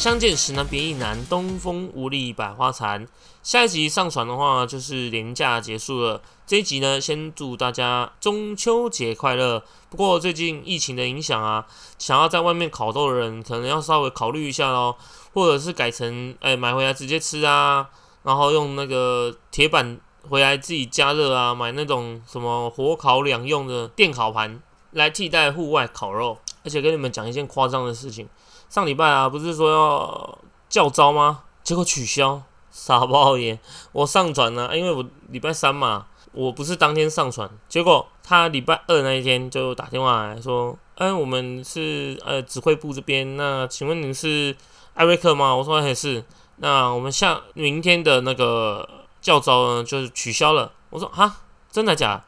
相见时难别亦难，东风无力百花残。下一集上传的话，就是年假结束了。这一集呢，先祝大家中秋节快乐。不过最近疫情的影响啊，想要在外面烤肉的人，可能要稍微考虑一下喽，或者是改成哎买回来直接吃啊，然后用那个铁板回来自己加热啊，买那种什么火烤两用的电烤盘来替代户外烤肉。而且跟你们讲一件夸张的事情。上礼拜啊，不是说要叫招吗？结果取消，傻包耶！我上传了，因为我礼拜三嘛，我不是当天上传。结果他礼拜二那一天就打电话来说：“哎，我们是呃指挥部这边，那请问您是艾瑞克吗？”我说：“也是。”那我们下明天的那个教招呢，就是取消了。我说：“哈，真的假？”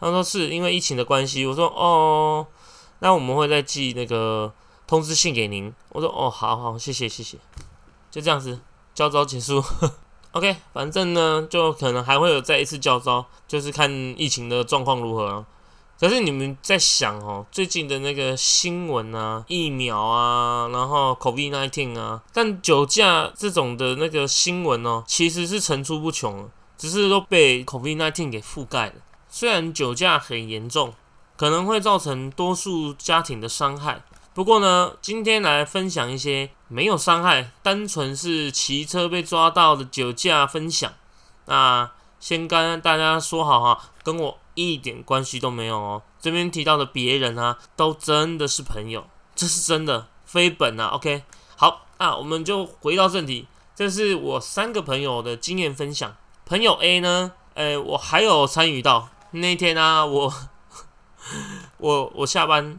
他说：“是因为疫情的关系。”我说：“哦，那我们会再寄那个。”通知信给您，我说哦，好好，谢谢谢谢，就这样子，交招结束。OK，反正呢，就可能还会有再一次交招，就是看疫情的状况如何。可是你们在想哦，最近的那个新闻啊，疫苗啊，然后 COVID-19 啊，但酒驾这种的那个新闻哦，其实是层出不穷，只是都被 COVID-19 给覆盖了。虽然酒驾很严重，可能会造成多数家庭的伤害。不过呢，今天来分享一些没有伤害、单纯是骑车被抓到的酒驾分享。那先跟大家说好哈，跟我一点关系都没有哦。这边提到的别人啊，都真的是朋友，这是真的，非本啊。OK，好，那我们就回到正题，这是我三个朋友的经验分享。朋友 A 呢，诶，我还有参与到那天啊，我 我我下班。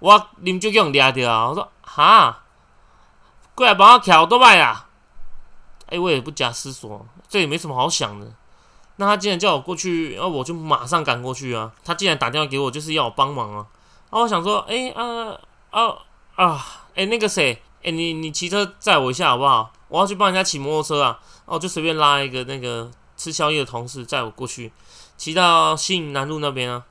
我啉酒用掠着啊！我说哈，过来帮我调多摆啊！哎，我也不假思索，这也没什么好想的。那他既然叫我过去，然后我就马上赶过去啊。他既然打电话给我，就是要我帮忙啊。啊，我想说，哎啊啊啊！哎，那个谁，哎，你你骑车载我一下好不好？我要去帮人家骑摩托车啊。哦，就随便拉一个那个吃宵夜的同事载我过去，骑到信南路那边啊。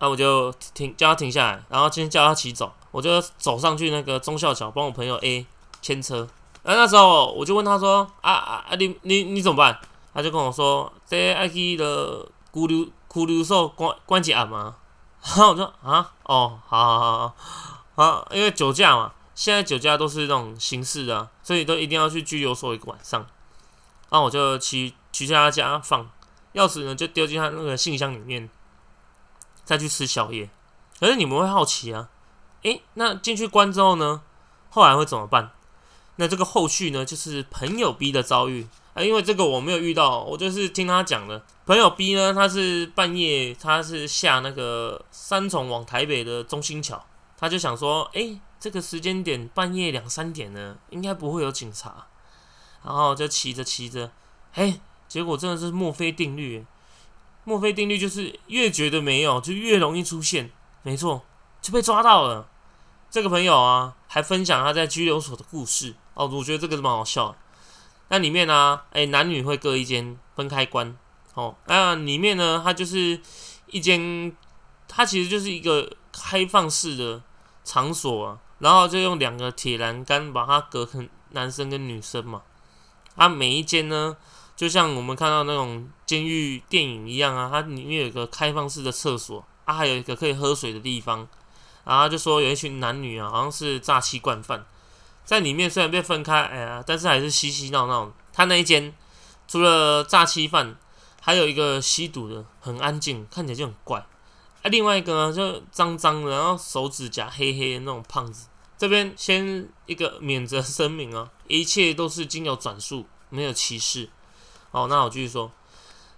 那我就停，叫他停下来，然后今天叫他骑走，我就走上去那个忠孝桥，帮我朋友 A 牵车。然后那时候我就问他说：“啊啊啊，你你你怎么办？”他就跟我说：“这爱去的拘留拘留所关关几案嘛。”然后我说：“啊，哦，好好好好，因为酒驾嘛，现在酒驾都是那种刑事的，所以都一定要去拘留所一个晚上。然后我就骑骑去他家放钥匙呢，就丢进他那个信箱里面。再去吃宵夜，可是你们会好奇啊？诶，那进去关之后呢？后来会怎么办？那这个后续呢？就是朋友 B 的遭遇啊，因为这个我没有遇到，我就是听他讲的。朋友 B 呢，他是半夜，他是下那个三重往台北的中心桥，他就想说，诶，这个时间点半夜两三点呢，应该不会有警察，然后就骑着骑着，诶，结果真的是墨菲定律。墨菲定律就是越觉得没有，就越容易出现。没错，就被抓到了。这个朋友啊，还分享他在拘留所的故事哦。我觉得这个蛮好笑。那里面呢，哎，男女会各一间分开关。哦，那里面呢，它就是一间，它其实就是一个开放式的场所啊。然后就用两个铁栏杆把它隔成男生跟女生嘛。啊，每一间呢。就像我们看到那种监狱电影一样啊，它里面有一个开放式的厕所啊，还有一个可以喝水的地方。然后就说有一群男女啊，好像是诈欺惯犯，在里面虽然被分开，哎呀，但是还是嬉嬉闹闹。他那一间除了诈欺犯，还有一个吸毒的，很安静，看起来就很怪。啊，另外一个呢，就脏脏的，然后手指甲黑黑的那种胖子。这边先一个免责声明啊，一切都是经由转述，没有歧视。好，那我继续说。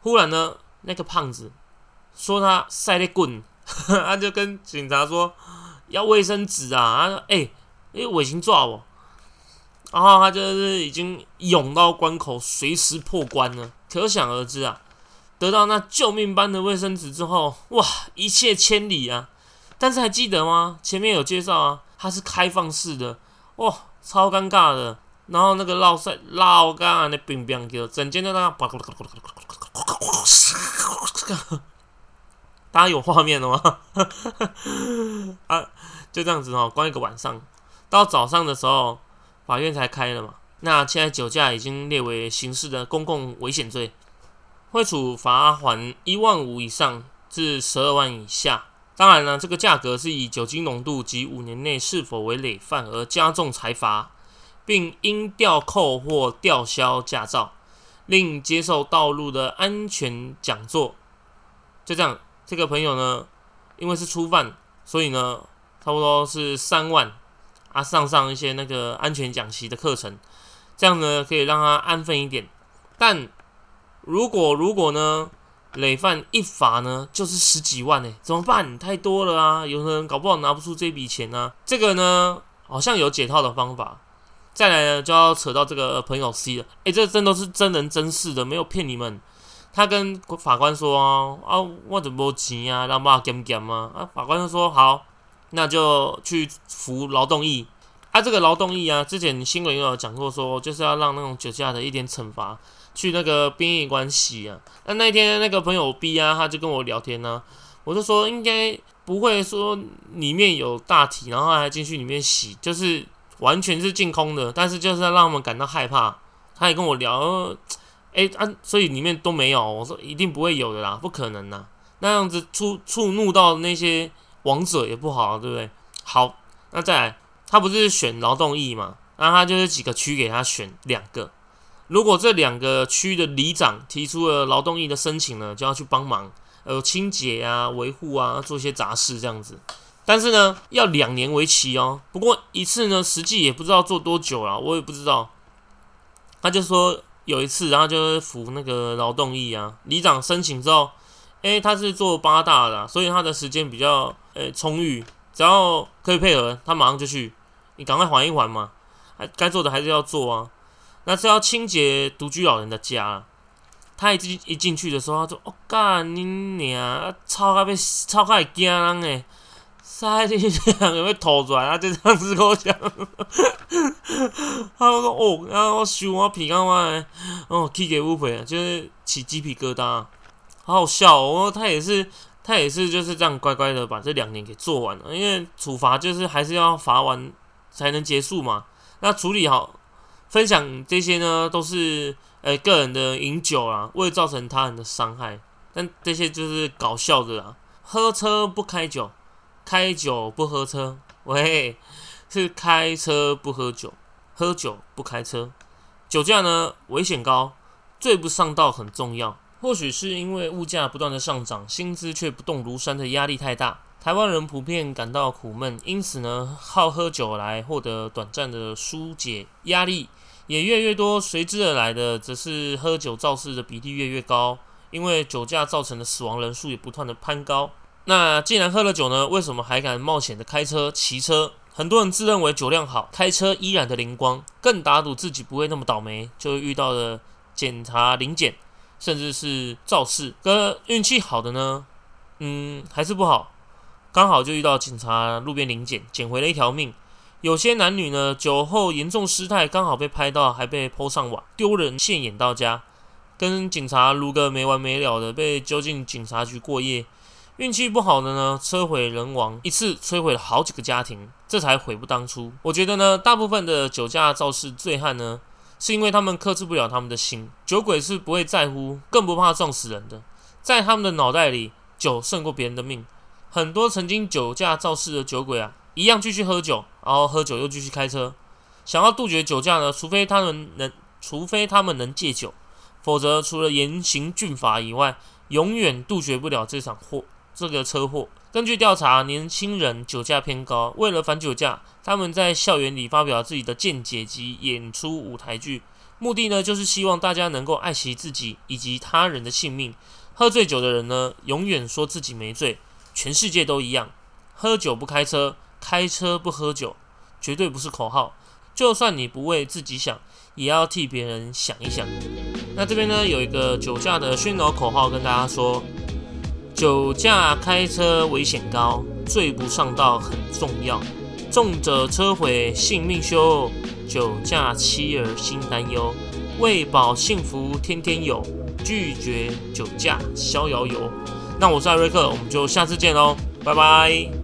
忽然呢，那个胖子说他塞了棍，他就跟警察说要卫生纸啊。他说：“哎，哎，尾行抓我。”然后他就是已经涌到关口，随时破关了。可想而知啊，得到那救命般的卫生纸之后，哇，一切千里啊！但是还记得吗？前面有介绍啊，它是开放式的，哇，超尴尬的。然后那个绕塞绕干的冰冰叫，整间都那个，大家有画面了吗？啊，就这样子哦，关一个晚上，到早上的时候，法院才开了嘛。那现在酒驾已经列为刑事的公共危险罪，会处罚款一万五以上至十二万以下。当然呢，这个价格是以酒精浓度及五年内是否为累犯而加重裁罚。并应吊扣或吊销驾照，另接受道路的安全讲座。就这样，这个朋友呢，因为是初犯，所以呢，差不多是三万啊，上上一些那个安全讲习的课程，这样呢可以让他安分一点。但如果如果呢，累犯一罚呢，就是十几万呢，怎么办？太多了啊！有人搞不好拿不出这笔钱呢。这个呢，好像有解套的方法。再来呢，就要扯到这个朋友 C 了。哎，这真都是真人真事的，没有骗你们。他跟法官说啊，啊，我怎么钱啊，让爸减减吗？啊，法官就说好，那就去服劳动役。啊，这个劳动役啊，之前新闻有讲过，说就是要让那种酒驾的一点惩罚，去那个殡仪馆洗啊。那那天那个朋友 B 啊，他就跟我聊天呢，我就说应该不会说里面有大体，然后还进去里面洗，就是。完全是净空的，但是就是让我们感到害怕。他也跟我聊，哎啊，所以里面都没有。我说一定不会有的啦，不可能呐，那样子触触怒到那些王者也不好，对不对？好，那再来，他不是选劳动役嘛？那他就是几个区给他选两个，如果这两个区的里长提出了劳动役的申请呢，就要去帮忙，呃，清洁啊、维护啊，做一些杂事这样子。但是呢，要两年为期哦。不过一次呢，实际也不知道做多久了，我也不知道。他就说有一次，然后就是服那个劳动役啊。里长申请之后，哎，他是做八大的，所以他的时间比较诶充裕，只要可以配合，他马上就去。你赶快缓一缓嘛，还该做的还是要做啊。那是要清洁独居老人的家。他一进一进去的时候，他说：“我干你娘，超到被超到会惊人诶！”塞进去两个会吐出来，他就这样子跟我讲。他说：“哦，然后我想我皮干嘛？哦，起给乌肥，就是起鸡皮疙瘩，好好笑哦。他也是，他也是就是这样乖乖的把这两年给做完了。因为处罚就是还是要罚完才能结束嘛。那处理好，分享这些呢，都是呃个人的饮酒啊，未造成他人的伤害。但这些就是搞笑的啦，喝车不开酒。”开酒不喝车，喂，是开车不喝酒，喝酒不开车。酒驾呢，危险高，醉不上道很重要。或许是因为物价不断的上涨，薪资却不动如山的压力太大，台湾人普遍感到苦闷，因此呢，好喝酒来获得短暂的疏解压力，也越来越多。随之而来的，则是喝酒肇事的比例越越高，因为酒驾造成的死亡人数也不断的攀高。那既然喝了酒呢，为什么还敢冒险的开车、骑车？很多人自认为酒量好，开车依然的灵光，更打赌自己不会那么倒霉，就遇到了检查临检，甚至是肇事。跟运气好的呢，嗯，还是不好，刚好就遇到警察路边临检，捡回了一条命。有些男女呢，酒后严重失态，刚好被拍到，还被泼上网，丢人现眼到家，跟警察撸个没完没了的，被揪进警察局过夜。运气不好的呢，车毁人亡，一次摧毁了好几个家庭，这才悔不当初。我觉得呢，大部分的酒驾肇事醉汉呢，是因为他们克制不了他们的心。酒鬼是不会在乎，更不怕撞死人的，在他们的脑袋里，酒胜过别人的命。很多曾经酒驾肇事的酒鬼啊，一样继续喝酒，然后喝酒又继续开车。想要杜绝酒驾呢，除非他们能，除非他们能戒酒，否则除了严刑峻法以外，永远杜绝不了这场祸。这个车祸，根据调查，年轻人酒驾偏高。为了反酒驾，他们在校园里发表自己的见解及演出舞台剧，目的呢，就是希望大家能够爱惜自己以及他人的性命。喝醉酒的人呢，永远说自己没醉，全世界都一样。喝酒不开车，开车不喝酒，绝对不是口号。就算你不为自己想，也要替别人想一想。那这边呢，有一个酒驾的喧闹口号跟大家说：酒驾开车危险高，醉不上道很重要，重者车毁性命休，酒驾妻儿心担忧，为保幸福天天有，拒绝酒驾逍遥游。那我是艾瑞克，我们就下次见喽，拜拜。